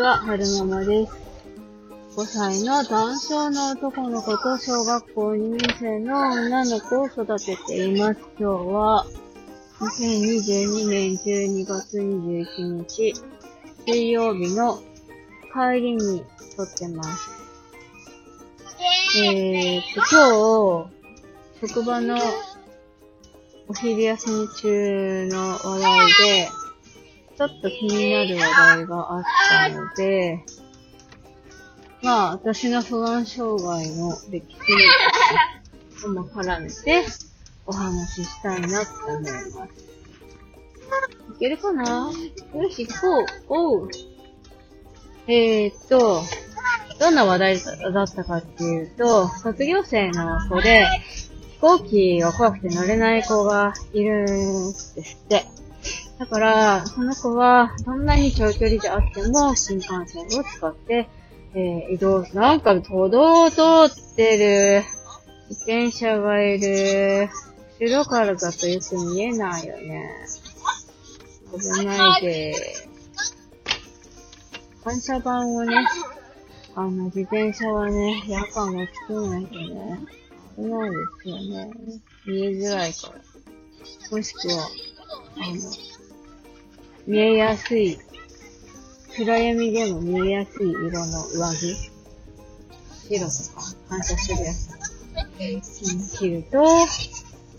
は、はるままです。5歳の男性の男の子と小学校2年生の女の子を育てています。今日は、2022年12月21日、水曜日の帰りに撮ってます。えーっと、今日、職場のお昼休み中の話題で、ちょっと気になる話題があったので、まあ、私の不安障害の歴史とも絡めてお話ししたいなと思います。いけるかな？よし、行こう。おう。えーっと、どんな話題だったかっていうと、卒業生の子で、飛行機が怖くて乗れない子がいるんですって。だから、その子は、どんなに長距離であっても、新幹線を使って、えー移動、なんか、歩道を通ってる、自転車がいる、後ろからだとよく見えないよね。危ないで。反射板をね、あの、自転車はね、夜間も作らないとね、危ないですよね。見えづらいから。もしくは、あの、見えやすい、暗闇でも見えやすい色の上着、白とか反射するやつ、着ると、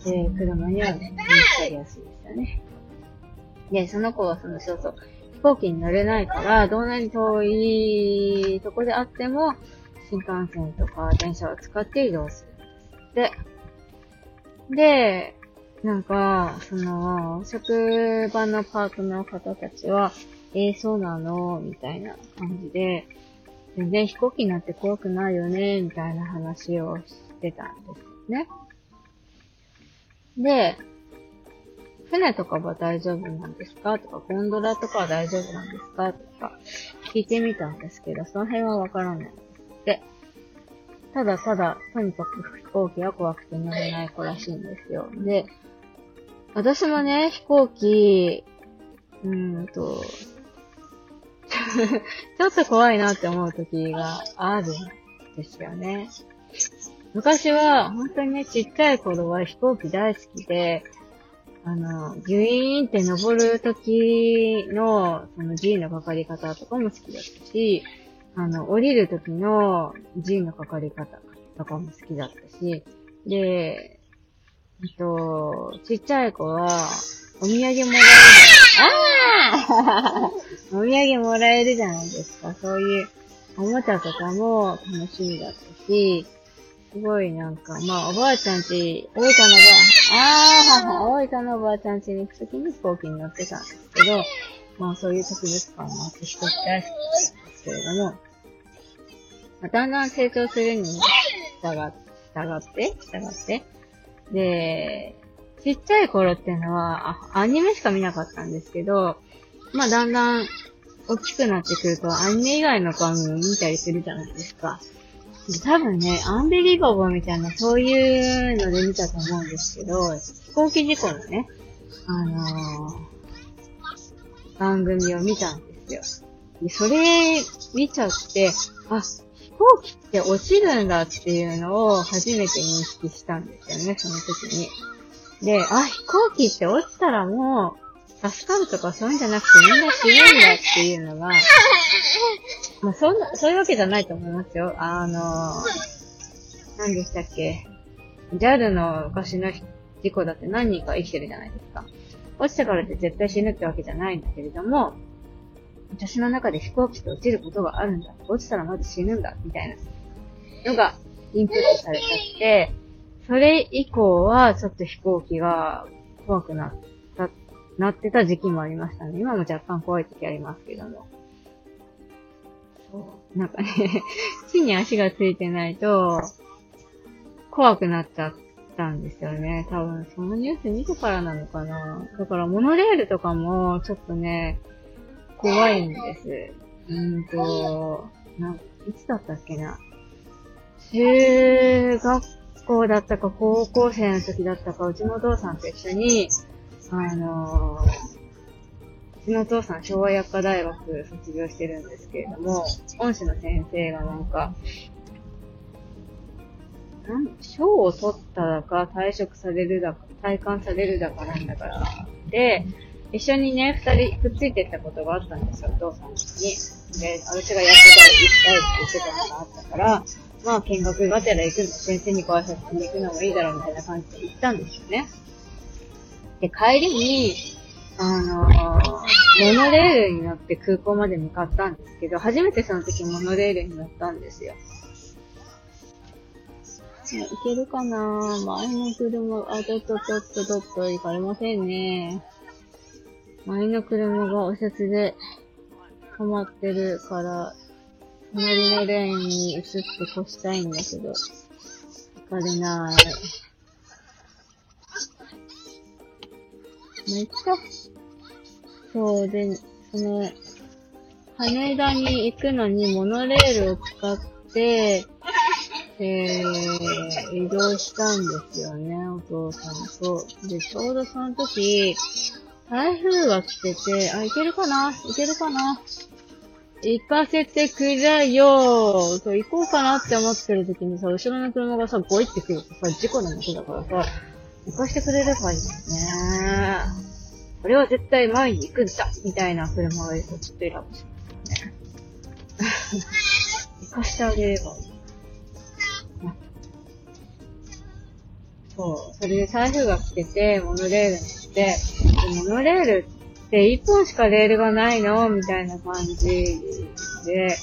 えー、車には見つかりやすいですよね。で、その子はその、そうそう、飛行機に乗れないから、どんなに遠いとこであっても、新幹線とか電車を使って移動するで。で、なんか、その、職場のパートの方たちは、えー、そうなの？みたいな感じで、全然飛行機なんて怖くないよね？みたいな話をしてたんですね。で、船とかは大丈夫なんですか？とか、ゴンドラとかは大丈夫なんですか？とか、聞いてみたんですけど、その辺はわからないですって。ただただ、とにかく飛行機が怖くて乗れない子らしいんですよ。で、私もね、飛行機、うーんと、ちょっと怖いなって思う時があるんですよね。昔は、本当にね、ちっちゃい頃は飛行機大好きで、あの、ギュイーンって登る時の、その G のかかり方とかも好きだったし、あの、降りる時の G のかかり方とかも好きだったし、で、えっと、ちっちゃい子は、お土産もらえる。ああお土産もらえるじゃないですか。そういうおもちゃとかも楽しみだったし、すごいなんか、まあおばあちゃんち、大分のばあ、ああ、大分のおばあちゃんちに行くときに飛行機に乗ってたんですけど、まあそういう特別感もあって飛行機大好きなんですけれども、まあ、だんだん成長するに従っ従って、従って、で、ちっちゃい頃っていうのは、アニメしか見なかったんですけど、まあだんだん大きくなってくると、アニメ以外の番組見たりするじゃないですか。多分ね、アンビリバボみたいな、そういうので見たと思うんですけど、飛行機事故のね、あのー番組を見たんですよ。で、それ見ちゃって、あ、行機って落ちるんだっていうのを初めて認識したんですよね、その時に。で、あ、飛行機って落ちたらもう、助かるとかそういうんじゃなくてみんな死ぬんだっていうのが、まあ、そんな、そういうわけじゃないと思いますよ。あの、何でしたっけ ?JAL の昔の事故だって何人か生きてるじゃないですか。落ちたからって絶対死ぬってわけじゃないんだけれども、私の中で飛行機って落ちることがあるんだ。落ちたらまず死ぬんだ。みたいなのがインプットされちゃって、それ以降はちょっと飛行機が怖くなった、なってた時期もありましたね。今も若干怖い時ありますけども。なんかね、地に足がついてないと、怖くなっちゃったんですよね。多分、そのニュース見てからなのかな。だから、モノレールとかも、ちょっとね、怖いんです。うーんと、ないつだったっけな。中学校だったか高校生の時だったか、うちのお父さんと一緒に、あのうちのお父さん昭和薬科大学卒業してるんですけれども、恩師の先生がなんか、なん賞を取っただか、退職されるだか、退官されるだかなんだから。で、一緒にね、二人くっついてったことがあったんですよ、お父さんに。で、私が薬剤行きたいって言ってたのがあったから、まあ見学がてら行くの、先生にご挨拶に行くのもいいだろうみたいな感じで行ったんですよね。で、帰りに、あのー、モノレールに乗って空港まで向かったんですけど、初めてその時モノレールに乗ったんですよ。いけるかな前の車、あ、ちょっとちょっとちょっと行かれませんね。前の車がお札で止まってるから、隣のレーンに移って越したいんだけど、行かれない。めっちゃ、そうで、その、羽田に行くのにモノレールを使って、えー、移動したんですよね、お父さんと。で、ちょうどその時、台風が来てて、あ、いけるかな？いけるかな？行かせてくれよそう、行こうかなって思ってる時にさ、後ろの車がさ、ゴイってくるとさ、事故の元だからさ、行かしてくれればいいんだよね。これは絶対前に行くんだみたいな車がいるとちょっと選ぶしね。行かしてあげればいい。そう。それで台風が来てて、モノレールに来て、モノレールって一本しかレールがないのみたいな感じで、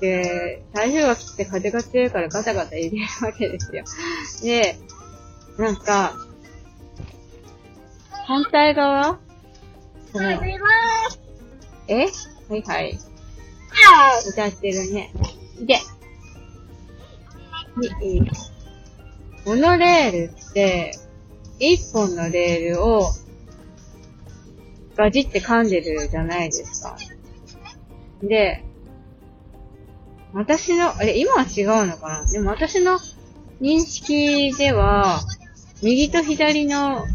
で、台風が来て風が強いからガタガタ入れるわけですよ。で、なんか、反対側？その、え？はいはい。歌ってるね。で、に、モノレールって、一本のレールをガジって噛んでるじゃないですか。で、私の、あれ、今は違うのかな？でも私の認識では、右と左の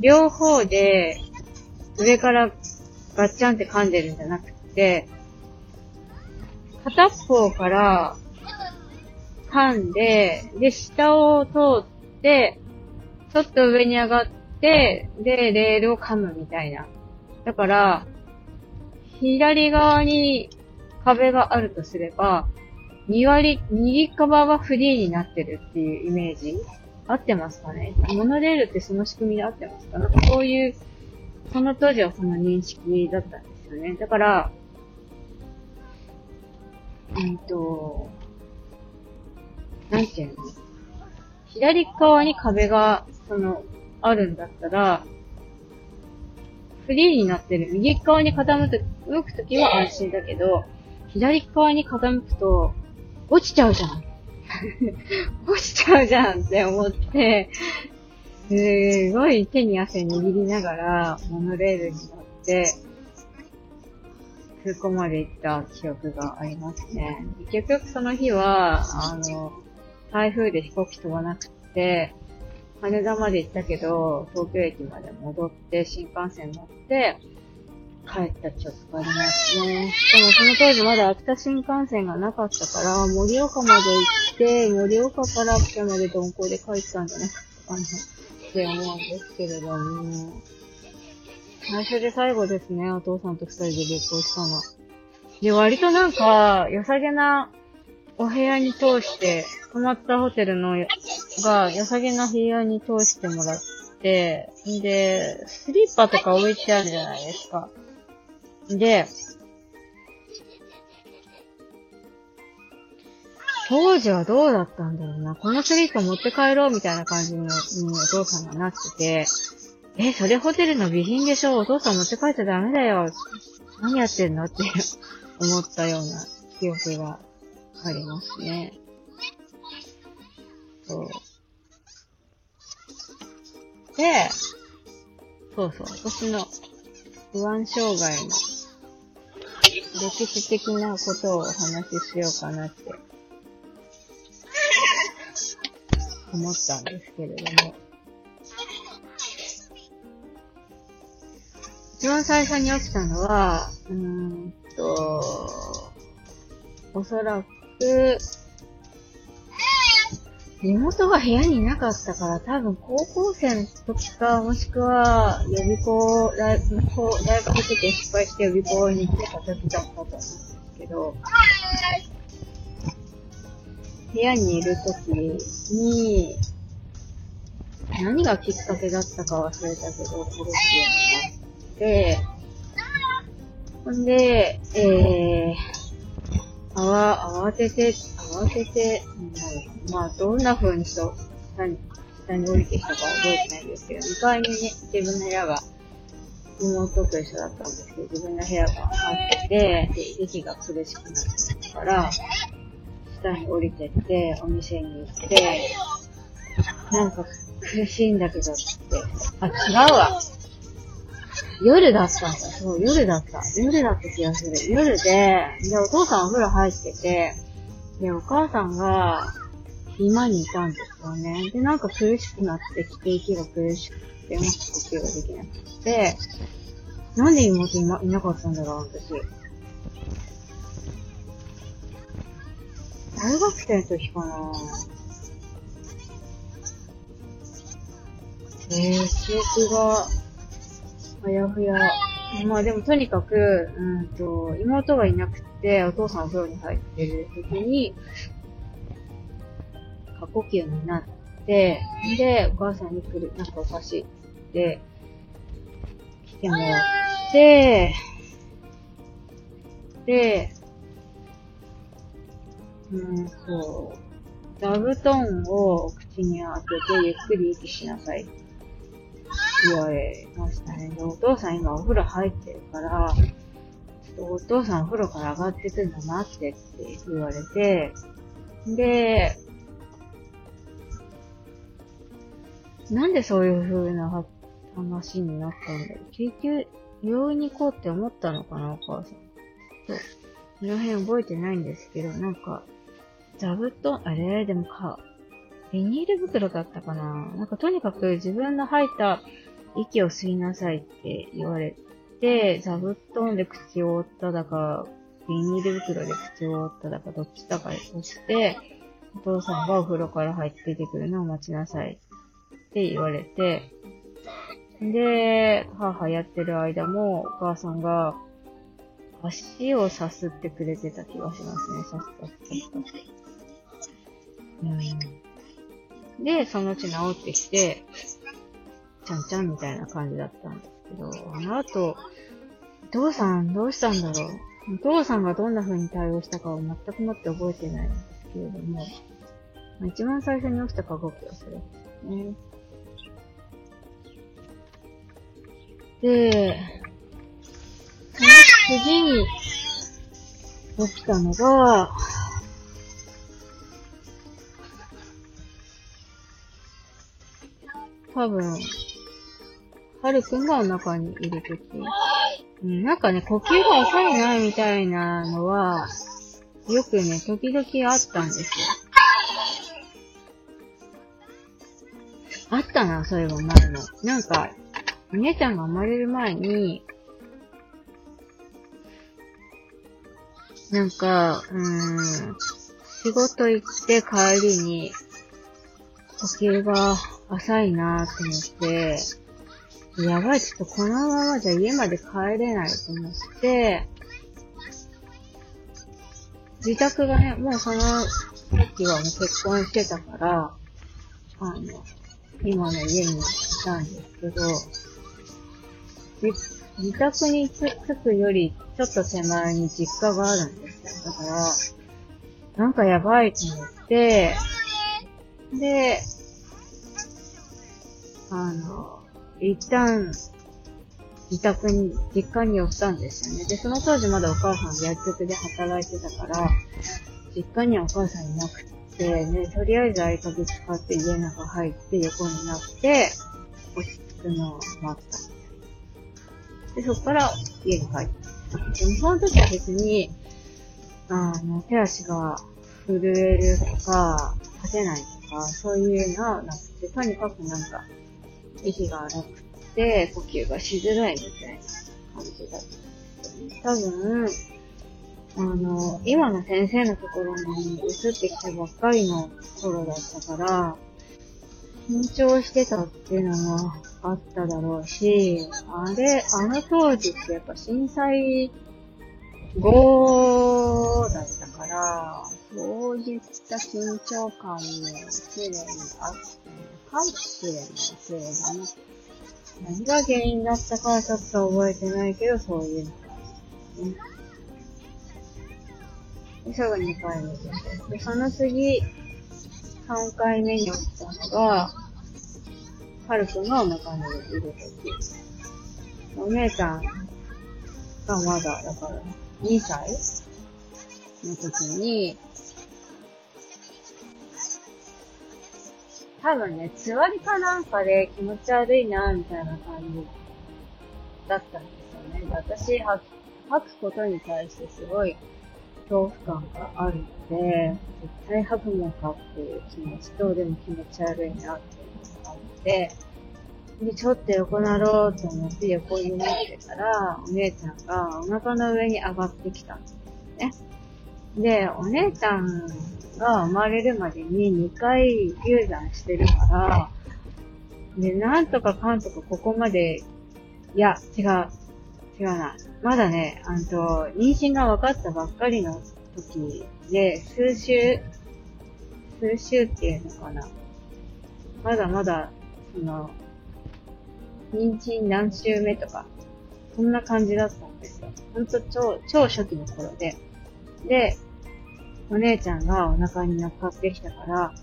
両方で上からガッチャンって噛んでるんじゃなくて、片方から噛んで、で、下を通って、ちょっと上に上がって、で、レールを噛むみたいな。だから、左側に壁があるとすれば、2割、右側はフリーになってるっていうイメージ合ってますかね？モノレールってその仕組みで合ってますか？なんかそういう、その当時はその認識だったんですよね。だから、うんと、なんていうの？左側に壁が、その、あるんだったら、フリーになってる右側に傾くときは安心だけど、左側に傾くと、落ちちゃうじゃん。落ちちゃうじゃんって思って、すごい手に汗握りながら、モノレールに乗って、空港まで行った記憶がありますね。結局その日は、あの、台風で飛行機飛ばなくて、羽田まで行ったけど、東京駅まで戻って、新幹線乗って、帰った記憶がありますね。しかもその当時まだ秋田新幹線がなかったから、盛岡まで行って、盛岡から秋田まで鈍行で帰ったんじゃないかなって思うんですけれども、最初で最後ですね、お父さんと二人で旅行したの。で、割となんか、良さげなお部屋に通して、泊まったホテルのが、良さげな部屋に通してもらって、んで、スリッパとか置いてあるじゃないですか。で、当時はどうだったんだろうな。このスリッパ持って帰ろうみたいな感じのにお父さんがなってて、え、それホテルの備品でしょお父さん持って帰っちゃダメだよ。何やってんのって思ったような記憶がありますね。そう。で、そうそう、私の不安障害の歴史的なことをお話ししようかなって思ったんですけれども。一番最初に起きたのは、うーんと、おそらく、妹が部屋にいなかったから、多分高校生の時か、もしくは予備校、大学大学受験失敗して予備校に行ってた時だったと思うんですけど、部屋にいる時に、何がきっかけだったか忘れたけど、殺すようになって、ほんで、えー、あわ、慌てて、慌てて、うんまあ、どんな風に人、下に、下に降りてきたか覚えてないんですけど、2階にね、自分の部屋が、妹と一緒だったんですけど、自分の部屋があって、で、息が苦しくなってたから、下に降りてって、お店に行って、なんか苦しいんだけどって、あ、違うわ。夜だったんだ。そう、夜だった。夜だった気がする。夜で、で、お父さんお風呂入ってて、で、お母さんが、今にいたんですよね。で、なんか苦しくなってきて、息が苦しくて、うまく呼吸ができなくて、なんで妹いないなかったんだろう、私。大学生の時かなえー、記憶が、あやふや。まあでもとにかく、うんと、妹がいなくて、お父さんお風呂に入ってる時に、過呼吸になって、で、お母さんに来る、なんかおかしいって、来てもらって、で、うん、そう。座布団を口に当ててゆっくり息しなさい。言われましたね。で、お父さん今お風呂入ってるから、お父さんお風呂から上がってくるの待ってって言われて、で、なんでそういう風な話になったんだろう。救急、病院に行こうって思ったのかな、お母さん。そう。その辺覚えてないんですけど、なんか、座布団、あれ？でもか、ビニール袋だったかななんかとにかく自分の吐いた息を吸いなさいって言われて、座布団で口を覆っただか、ビニール袋で口を覆っただか、どっちだかをして、お父さんがお風呂から入って出てくるのを待ちなさいって言われて、で、母やってる間もお母さんが足をさすってくれてた気がしますね。さすさすさすさす。うん。で、そのうち治ってきて、ちゃんちゃんみたいな感じだったんですけど、あの後、お父さんどうしたんだろう。お父さんがどんな風に対応したかを全くもって覚えてないんですけれども、一番最初に起きた過呼吸はそれですね。で、その次に起きたのが、多分、はるくんがお腹にいるとき。うん、なんかね、呼吸が浅いな、みたいなのは、よくね、時々あったんですよ。あったな、そういえば前も。なんか、お姉ちゃんが生まれる前に、なんか、うーん、仕事行って帰りに、呼吸が浅いなと思って、やばい、ちょっとこのままじゃ家まで帰れないと思って、自宅がね、もうその時はもう結婚してたから、あの、今の家に来たんですけど、自自宅に着くよりちょっと手前に実家があるんですよ。だから、なんかやばいと思って、で、あの、一旦、自宅に、実家に寄ったんですよね。で、その当時まだお母さん薬局で働いてたから、実家にはお母さんいなくて、で、とりあえず合鍵使って家の中入って横になって、落ち着くのを待った。で、そこから家に帰った。でもその時は別に、あの、手足が震えるとか、立てないとか、そういうのはなくて、とにかくなんか、息が荒くて、呼吸がしづらいみたいな感じだった。多分、あの、今の先生のところに移ってきたばっかりの頃だったから、緊張してたっていうのもあっただろうし、あれ、あの当時ってやっぱ震災後だったから、そういった緊張感もすでにあったのかもしれない、何が原因だったかはちょっと覚えてないけど、そういうのがね。ですぐ2回目で。で、その次、3回目に起きたのが、ハルくんがお腹にいるとき。お姉ちゃんがまだ、だから、2歳の時に、多分ね、つわりかなんかで気持ち悪いな、みたいな感じだったんですよね。私、吐くことに対してすごい恐怖感があるので、絶対吐くもんかっていう気持ちと、でも気持ち悪いなっていうのがあって、で、ちょっと横なろうと思って横になってたら、お姉ちゃんがお腹の上に上がってきたんですね。で、お姉ちゃんが生まれるまでに2回流産してるから、で、なんとかかんとかここまで、いや、違う、違うな。まだね、あんと、妊娠が分かったばっかりの時で、数週、数週っていうのかな。まだまだ、その、妊娠何週目とか、そんな感じだったんですよ。ほんと超、超初期の頃で。で、お姉ちゃんがお腹に乗っかってきたから、は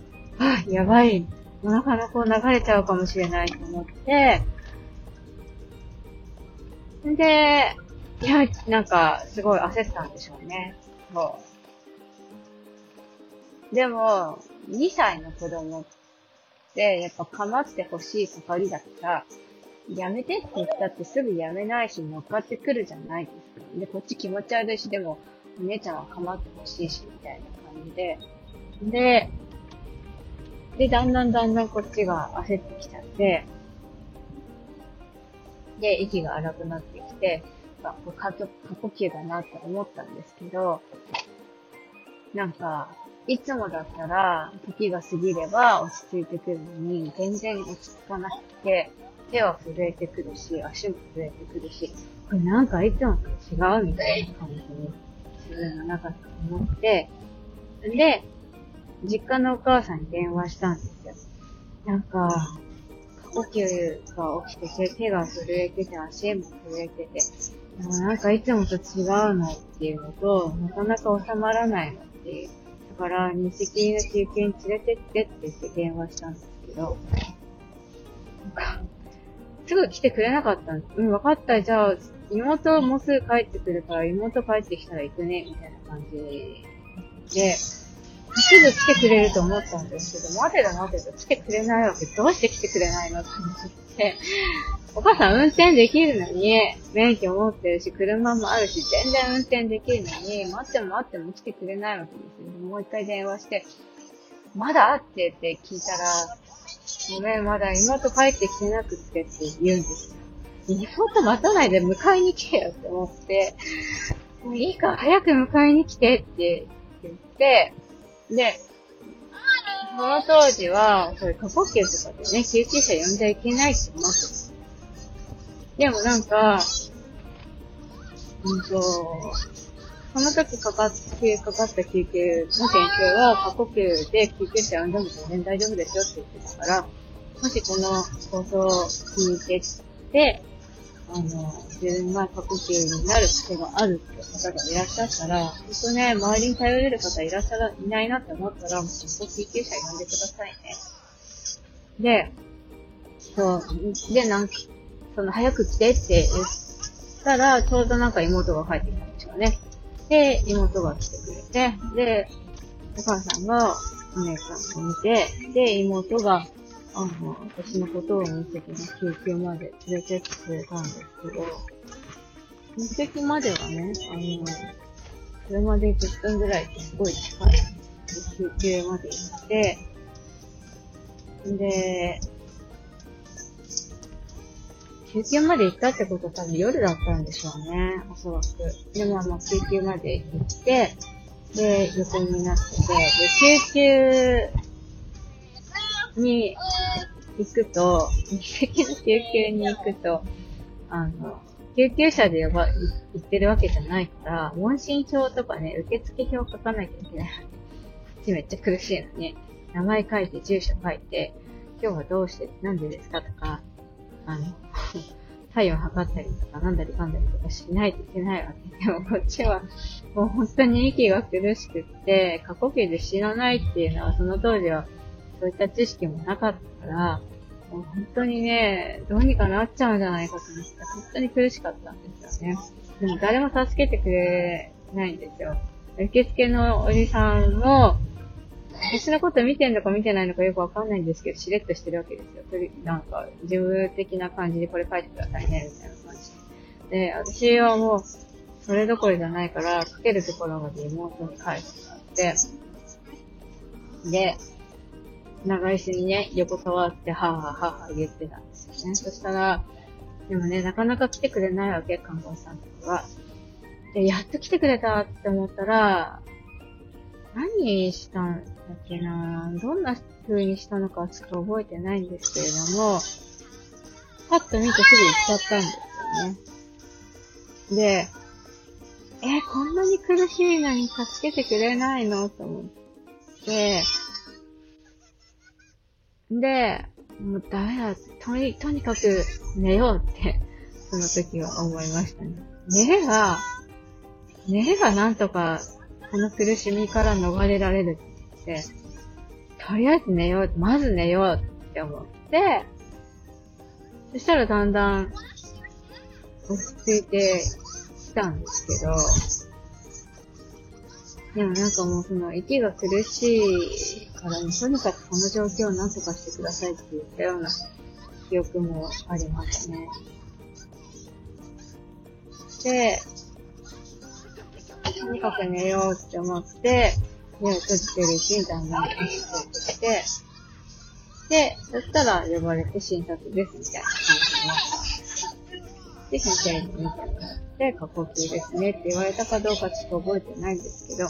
ぁ、やばい、お腹の子流れちゃうかもしれないと思って、で、いや、なんか、すごい焦ったんでしょうね。そう。でも、2歳の子供って、やっぱ構ってほしい係だから、やめてって言ったってすぐやめないし乗っかってくるじゃないですか。で、こっち気持ち悪いし、でも、お姉ちゃんは構ってほしいし、みたいな感じで。で、で、だんだんだんだんこっちが焦ってきちゃって、で、息が荒くなってきて、あこれ過呼過呼吸だなって思ったんですけど、なんか、いつもだったら、時が過ぎれば落ち着いてくるのに、全然落ち着かなくて、手は震えてくるし、足も震えてくるし、これなんかいつもと違うみたいな感じに自分の中で思って、で、実家のお母さんに電話したんですよ。なんか、呼吸が起きてて、手が震えてて、足も震えてて、でもなんかいつもと違うのっていうのと、なかなか収まらないのっていう。だから、日赤の休憩に連れてってって言って電話したんですけど、なんか、すぐ来てくれなかったんです。うん、わかった。じゃあ、妹もうすぐ帰ってくるから、妹帰ってきたら行くね、みたいな感じで、すぐ来てくれると思ったんですけど、待てだ待てだ、来てくれないわけ。どうして来てくれないのって思って、お母さん運転できるのに、免許持ってるし、車もあるし、全然運転できるのに、待っても待っても来てくれないわけですよ。もう一回電話して、まだってって聞いたら、ごめん、まだ妹帰ってきてなくってって言うんですよ。妹待たないで迎えに来てよって思って、もういいから早く迎えに来てって言って、で、その当時は、そういう過呼吸とかでね、救急車呼んじゃいけないって思って。でもなんか、うんと、その時かかっ、かかった救急の先生は過呼吸で救急車呼んでも全然大丈夫ですよって言ってたから、もしこの放送を聞いてて、あの、自分が過呼吸になる癖があるって方がいらっしゃったら、本当ね、周りに頼れる方いらっしゃら、いないなって思ったら、もうそこ救急車呼んでくださいね。で、そう、で、なんか、その、早く来てって言ったら、ちょうどなんか妹が帰ってきたんですよね。で、妹が来てくれて、で、お母さんがお姉ちゃんを見て、で、妹が、あの、私のことを見せて救急まで連れてってくれたんですけど、目的まではね、あの、車で10分ぐらいですごい近い。救急まで行って、で、救急まで行ったってことは多分夜だったんでしょうね、おそらく。でもあの、救急まで行って、で、横になってて、で、救急に行くと、一石の救急に行くと、あの、救急車で呼ば、行ってるわけじゃないから、問診票とかね、受付票書かなきゃいけない。こっちめっちゃ苦しいのに、名前書いて、住所書いて、今日はどうして、なんでですかとか、あの、体温測ったりとか、なんだりかんだりとかしないといけないわけ。でもこっちは、もう本当に息が苦しくって、過呼吸で死なないっていうのは、その当時は、そういった知識もなかったから、もう本当にね、どうにかなっちゃうんじゃないかと思って、本当に苦しかったんですよね。でも誰も助けてくれないんですよ。受付のおじさんも、私のこと見てんのか見てないのかよくわかんないんですけど、しれっとしてるわけですよ。なんか、事務的な感じでこれ書いてくださいね、みたいな感じで。で、私はもう、それどころじゃないから、書けるところまで妹に書いてもらって、で、長椅子にね、横たわって、はぁはぁはぁ言ってたんですよね。そしたら、でもね、なかなか来てくれないわけ、看護師さんとかが。で、やっと来てくれたって思ったら、何したんだっけな？どんな風にしたのかちょっと覚えてないんですけれども、パッと見てすぐ行っちゃったんですよね。で、え、こんなに苦しいのに助けてくれないの？と思って、で、もうダメだ。とに、とにかく寝ようって、その時は思いましたね。寝れば、寝ればなんとか、この苦しみから逃れられるって、とりあえず寝よう、まず寝ようって思って、そしたらだんだん落ち着いてきたんですけど、でもなんかもうその息が苦しいからね、とにかくこの状況を何とかしてくださいって言ったような記憶もありますね。で、とにかく寝ようって思って、目を閉じてるうちにだんだん落ち着いてきて、で、そしたら呼ばれて診察ですみたいな感じになったで、先生に見てもらって、過呼吸ですねって言われたかどうかちょっと覚えてないんですけど、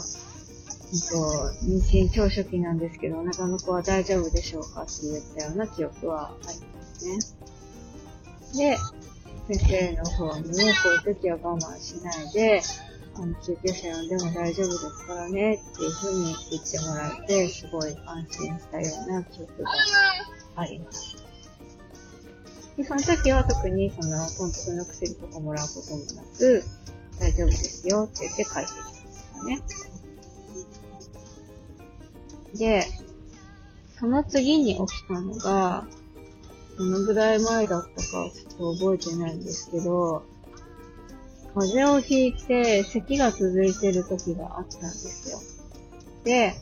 と、妊娠超初期なんですけど、お腹の子は大丈夫でしょうかって言ったような記憶はありますね。で、先生の方にも、こういう時は我慢しないで、あの、救急車呼んでも大丈夫ですからね、っていう風に言ってもらえて、すごい安心したような記憶があります。で、その時は特にその、豚足の薬とかもらうこともなく、大丈夫ですよって言って帰ってきたんですよね。で、その次に起きたのが、どのぐらい前だったかちょっと覚えてないんですけど、風邪をひいて咳が続いてる時があったんですよ。で、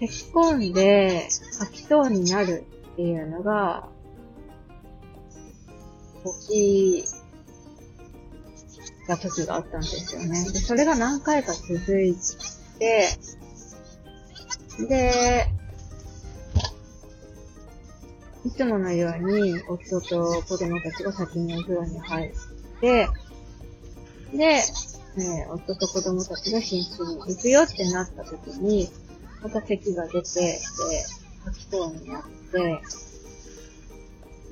咳込んで吐きそうになるっていうのが、起きた時があったんですよね。で、それが何回か続いて、で、いつものように夫と子供たちが先にお風呂に入って、で、えー、夫と子供たちが寝室に行くよってなった時に、また咳が出て、で、吐きそうになって、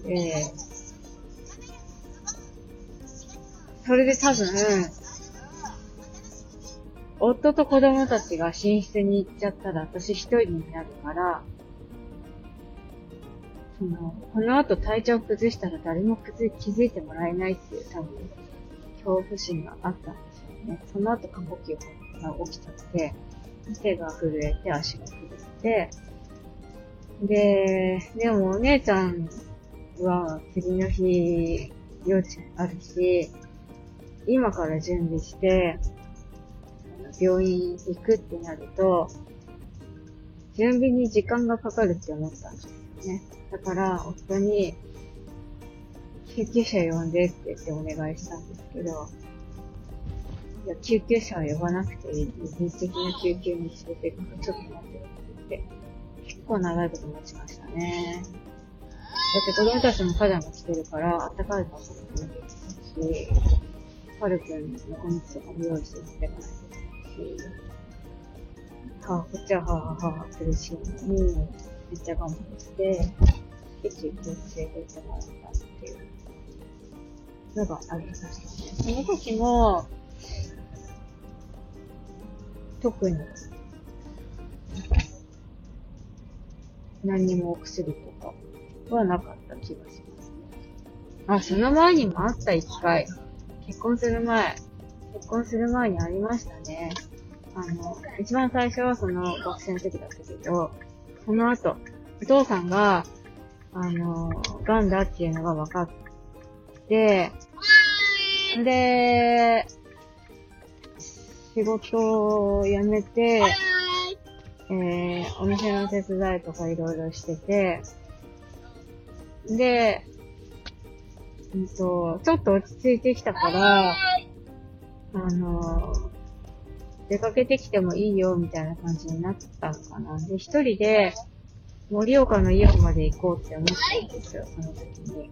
で、それで多分、夫と子供たちが寝室に行っちゃったら私一人になるから、その、この後体調崩したら誰も気づいてもらえないっていう多分、恐怖心があったんですよね。その後過呼吸が起きちゃって、手が震えて足が震えて、で、でもお姉ちゃんは次の日、幼稚園あるし、今から準備して、病院行くってなると、準備に時間がかかるって思ったんですよね。だから、夫に、救急車呼んでって言ってお願いしたんですけど、いや、救急車は呼ばなくていい。人的な救急に連れて行くとちょっと待ってよって言って、結構長いこと待ちましたね。だって子供たちもパジャマ着てるから、あったかいから寒くなってし、はるくんのおむつとかも用意してきてないですし、はあ、こっちははあはあはあ苦しいのに、めっちゃ我慢して、一気に連れてってもらったっていうのがありましたね。その時も、特に、何にもお薬とかはなかった気がします。あ、その前にもあった一回。結婚する前。結婚する前にありましたね。あの、一番最初はその学生の時だったけど、その後、お父さんが、あの、癌だっていうのが分かって、で、仕事を辞めて、えー、お店の手伝いとかいろいろしてて、で、うんと、ちょっと落ち着いてきたから、あの、出かけてきてもいいよみたいな感じになったのかな。で、一人で、盛岡のイオンまで行こうって思ったんですよ、その時に。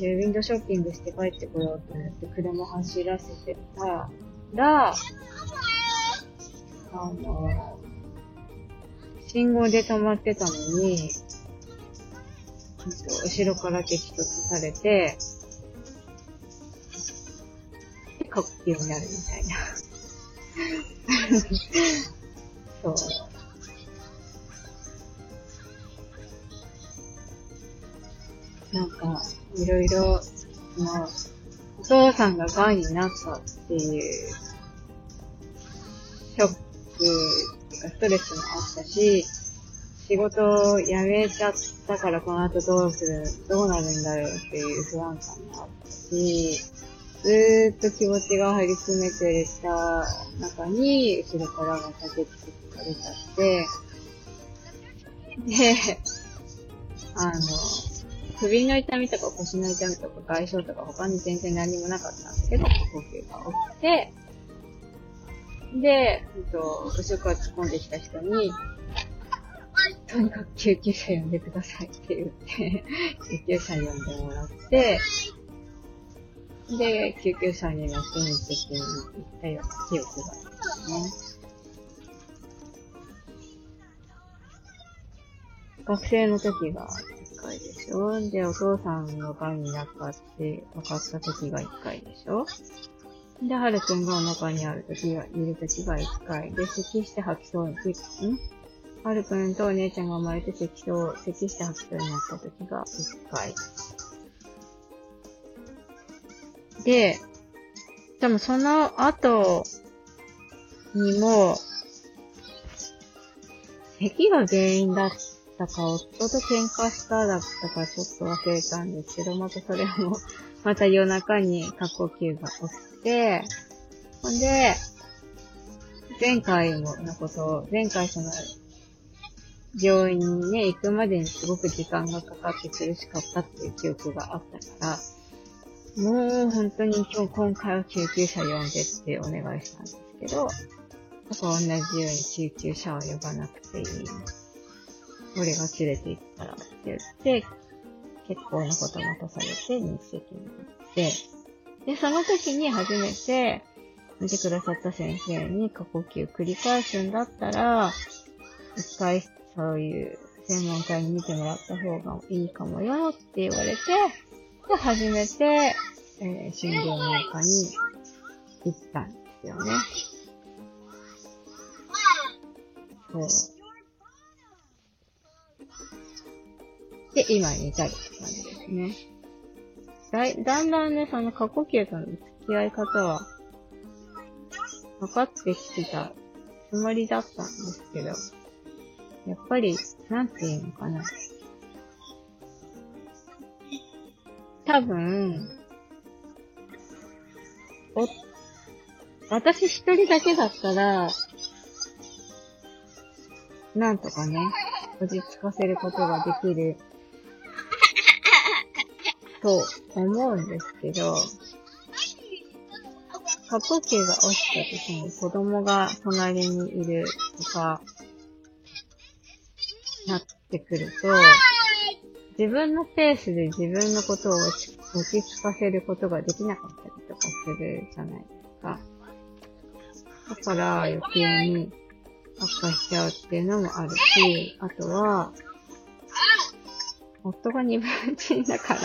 で、ウィンドショッピングして帰ってこようと思って車走らせてたら、あの、信号で止まってたのに、後ろから激突されて、で、かっこようになるみたいな。そう。なんか、いろいろ、その、お父さんが癌になったっていう、ショックっていうかストレスもあったし、仕事を辞めちゃったからこの後どうする、どうなるんだろうっていう不安感もあったし、ずーっと気持ちが張り詰めてた中に、後ろからまた激突が出ちゃって、で、あの、首の痛みとか腰の痛みとか外傷とか他に全然何もなかったんだけど、呼吸が起きて、で、うんと、後ろから突っ込んできた人に、とにかく救急車呼んでくださいって言って、救急車呼んでもらって、で、救急車に乗って日的に行ったよ記憶があね。学生の時が1回でしょで、お父さんの癌になったって分かった時が1回でしょで、はるくんがお腹にある時が、いる時が1回で、咳して吐きそうに、ん？はるくんとお姉ちゃんが生まれて咳そう、咳して吐きそうになった時が1回。で、でもその後にも、咳が原因だったか、夫と喧嘩しただったかちょっと忘れたんですけど、またそれも、また夜中に過呼吸が起きて、ほんで、前回ものことを、前回その、病院にね、行くまでにすごく時間がかかって苦しかったっていう記憶があったから、もう本当に今日今回は救急車呼んでってお願いしたんですけど、同じように救急車を呼ばなくていい。俺が連れて行くからって言って、結構なこと待たされて日赤に行って、で、その時に初めて見てくださった先生に過呼吸繰り返すんだったら、一回そういう専門家に見てもらった方がいいかもよって言われて、で、初めて、えー心療内科に行ったんですよね。そう。で、今に至るって感じですね。だい、だんだんね、その過呼吸との付き合い方は、分かってきてたつもりだったんですけど、やっぱり、なんていうのかな。多分、お、私一人だけだったら、なんとかね、落ち着かせることができる、と思うんですけど、過呼吸が落ちた時に子供が隣にいるとか、なってくると、自分のペースで自分のことを落ち着かせることができなかったりとかするじゃないですか。だから余計に悪化しちゃうっていうのもあるし、あとは、夫が二分人だから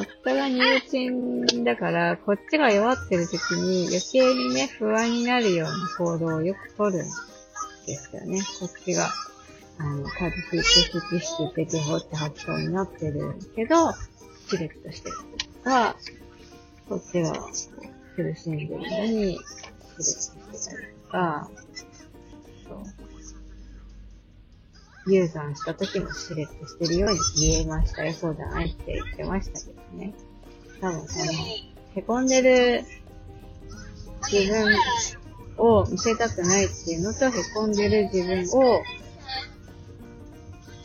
夫が二分人だから、こっちが弱ってる時に余計にね、不安になるような行動をよく取るんですよね。こっちが、あの、軽く意識してて、ほって発想になってるけど、シレットしてるとか、こっちは苦しんでるのに、シレットしてたりとか、そう。流産した時もシレットしてるように見えましたよ。そうじゃないって言ってましたけどね。多分その、凹んでる自分を見せたくないっていうのと、凹んでる自分を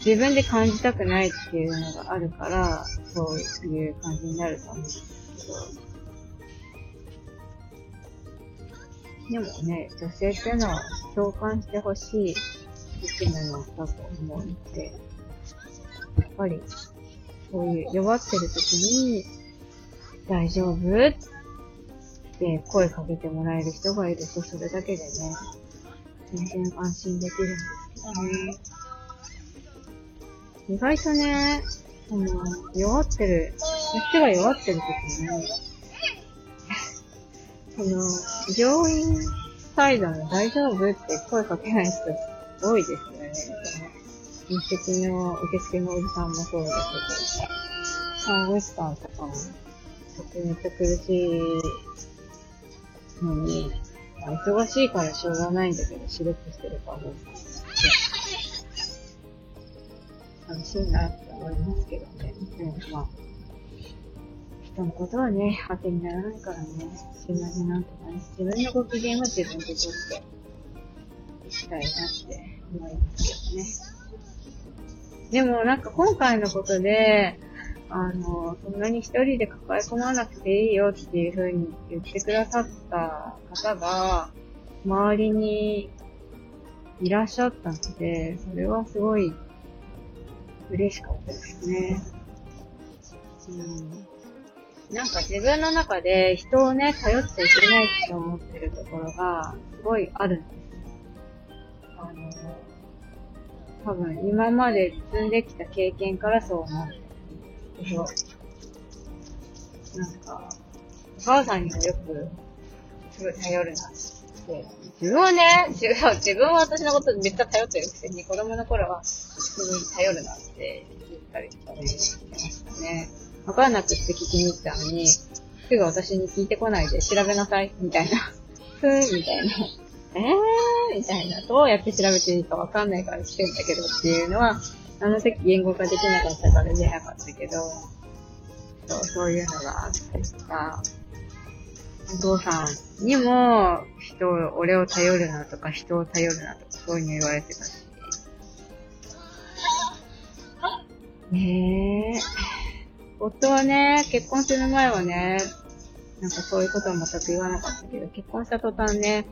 自分で感じたくないっていうのがあるから、そういう感じになると思うんですけど。でもね、女性っていうのは共感してほしい生き物だと思うので、やっぱり、そういう弱ってる時に、大丈夫って声かけてもらえる人がいると、それだけでね、全然安心できるんですけどね。意外とね、あの、弱ってる、こっちが弱ってる時に、その、病院サイドの大丈夫って声かけない人多いですよね。その、日席の受付のおじさんもそうだけど、看護師さんとかも、めっちゃ苦しいのに、忙しいからしょうがないんだけど、仕事してるから、楽しいなって思いますけどね。でもまあ、人のことはね、当てにならないからね、自分でなんとかね、自分のご機嫌は自分でとっていきたいなって思いますけどね。でもなんか今回のことで、あの、そんなに一人で抱え込まなくていいよっていう風に言ってくださった方が、周りにいらっしゃったので、それはすごい嬉しかったですね。うん。なんか自分の中で人をね、頼っちゃいけないって思ってるところが、すごいあるんです。あの、多分今まで積んできた経験からそう思ってるんですけど、なんか、お母さんにもよく、すごい頼るなって。自分はね、違う自分は私のことめっちゃ頼ってるくせに、子供の頃は、人に頼るなって言ったりとかね、してましたね。わかんなくって聞きに行ったのに、すぐ私に聞いてこないで調べなさい、みたいな。ふーん、みたいな。えー、みたいな。どうやって調べていいかわかんないからしてんだけどっていうのは、あの時言語化できなかったから言えなかったけど、そう、そういうのがあったりとか、お父さんにも、人を、俺を頼るなとか、人を頼るなとか、そういうの言われてたし。ねえ。夫はね、結婚する前はね、なんかそういうことは全く言わなかったけど、結婚した途端ね、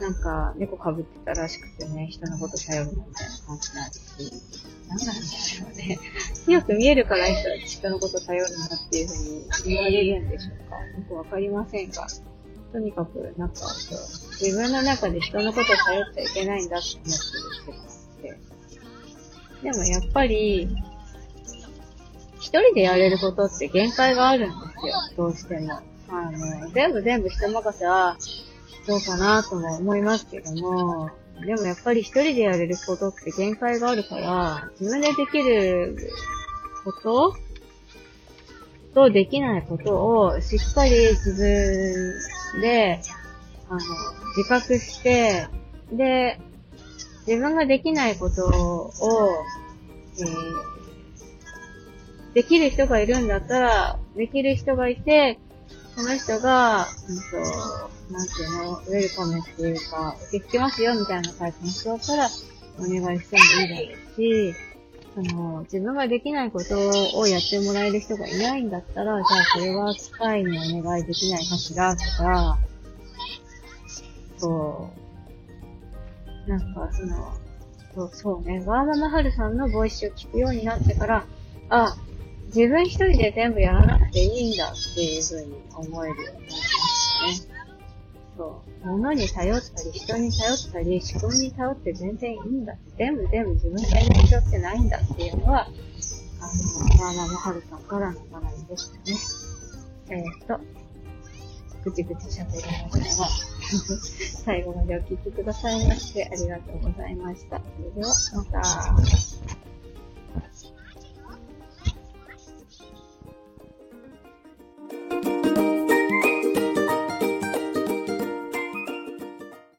なんか猫被ってたらしくてね、人のこと頼るみたいな感じになるし、なんなんでしょうね。強く見えるから人のこと頼るなっていうふうに言われるんでしょうか？よくわかりませんが、とにかく、なんか、自分の中で人のこと頼っちゃいけないんだって思ってる人があって。でもやっぱり、一人でやれることって限界があるんですよ、どうしても。あの、全部全部人任せは、どうかなとも思いますけども、でもやっぱり一人でやれることって限界があるから、自分でできることとできないことをしっかり自分で、あの、自覚して、で、自分ができないことを、えーできる人がいるんだったら、できる人がいて、その人が、うんと、なんていうの、ウェルカムっていうか、受け付けますよみたいなタイプの人だったら、お願いしてもいいだろうし、その、自分ができないことをやってもらえる人がいないんだったら、じゃあそれは機械にお願いできないかしら、とか、そう、なんかその、そうそうね、ワーママハルさんのボイスを聞くようになってから、あ、自分一人で全部やらなくていいんだっていうふうに思えるようになりましたね。そう。物に頼ったり、人に頼ったり、仕組みに頼って全然いいんだって、全部全部自分でやる必要ってないんだっていうのは、あの、マーナモハルさんからの学びでしたね。えー、っと、ぐちぐち喋りましたが、最後までお聞きくださいましてありがとうございました。それでは、また。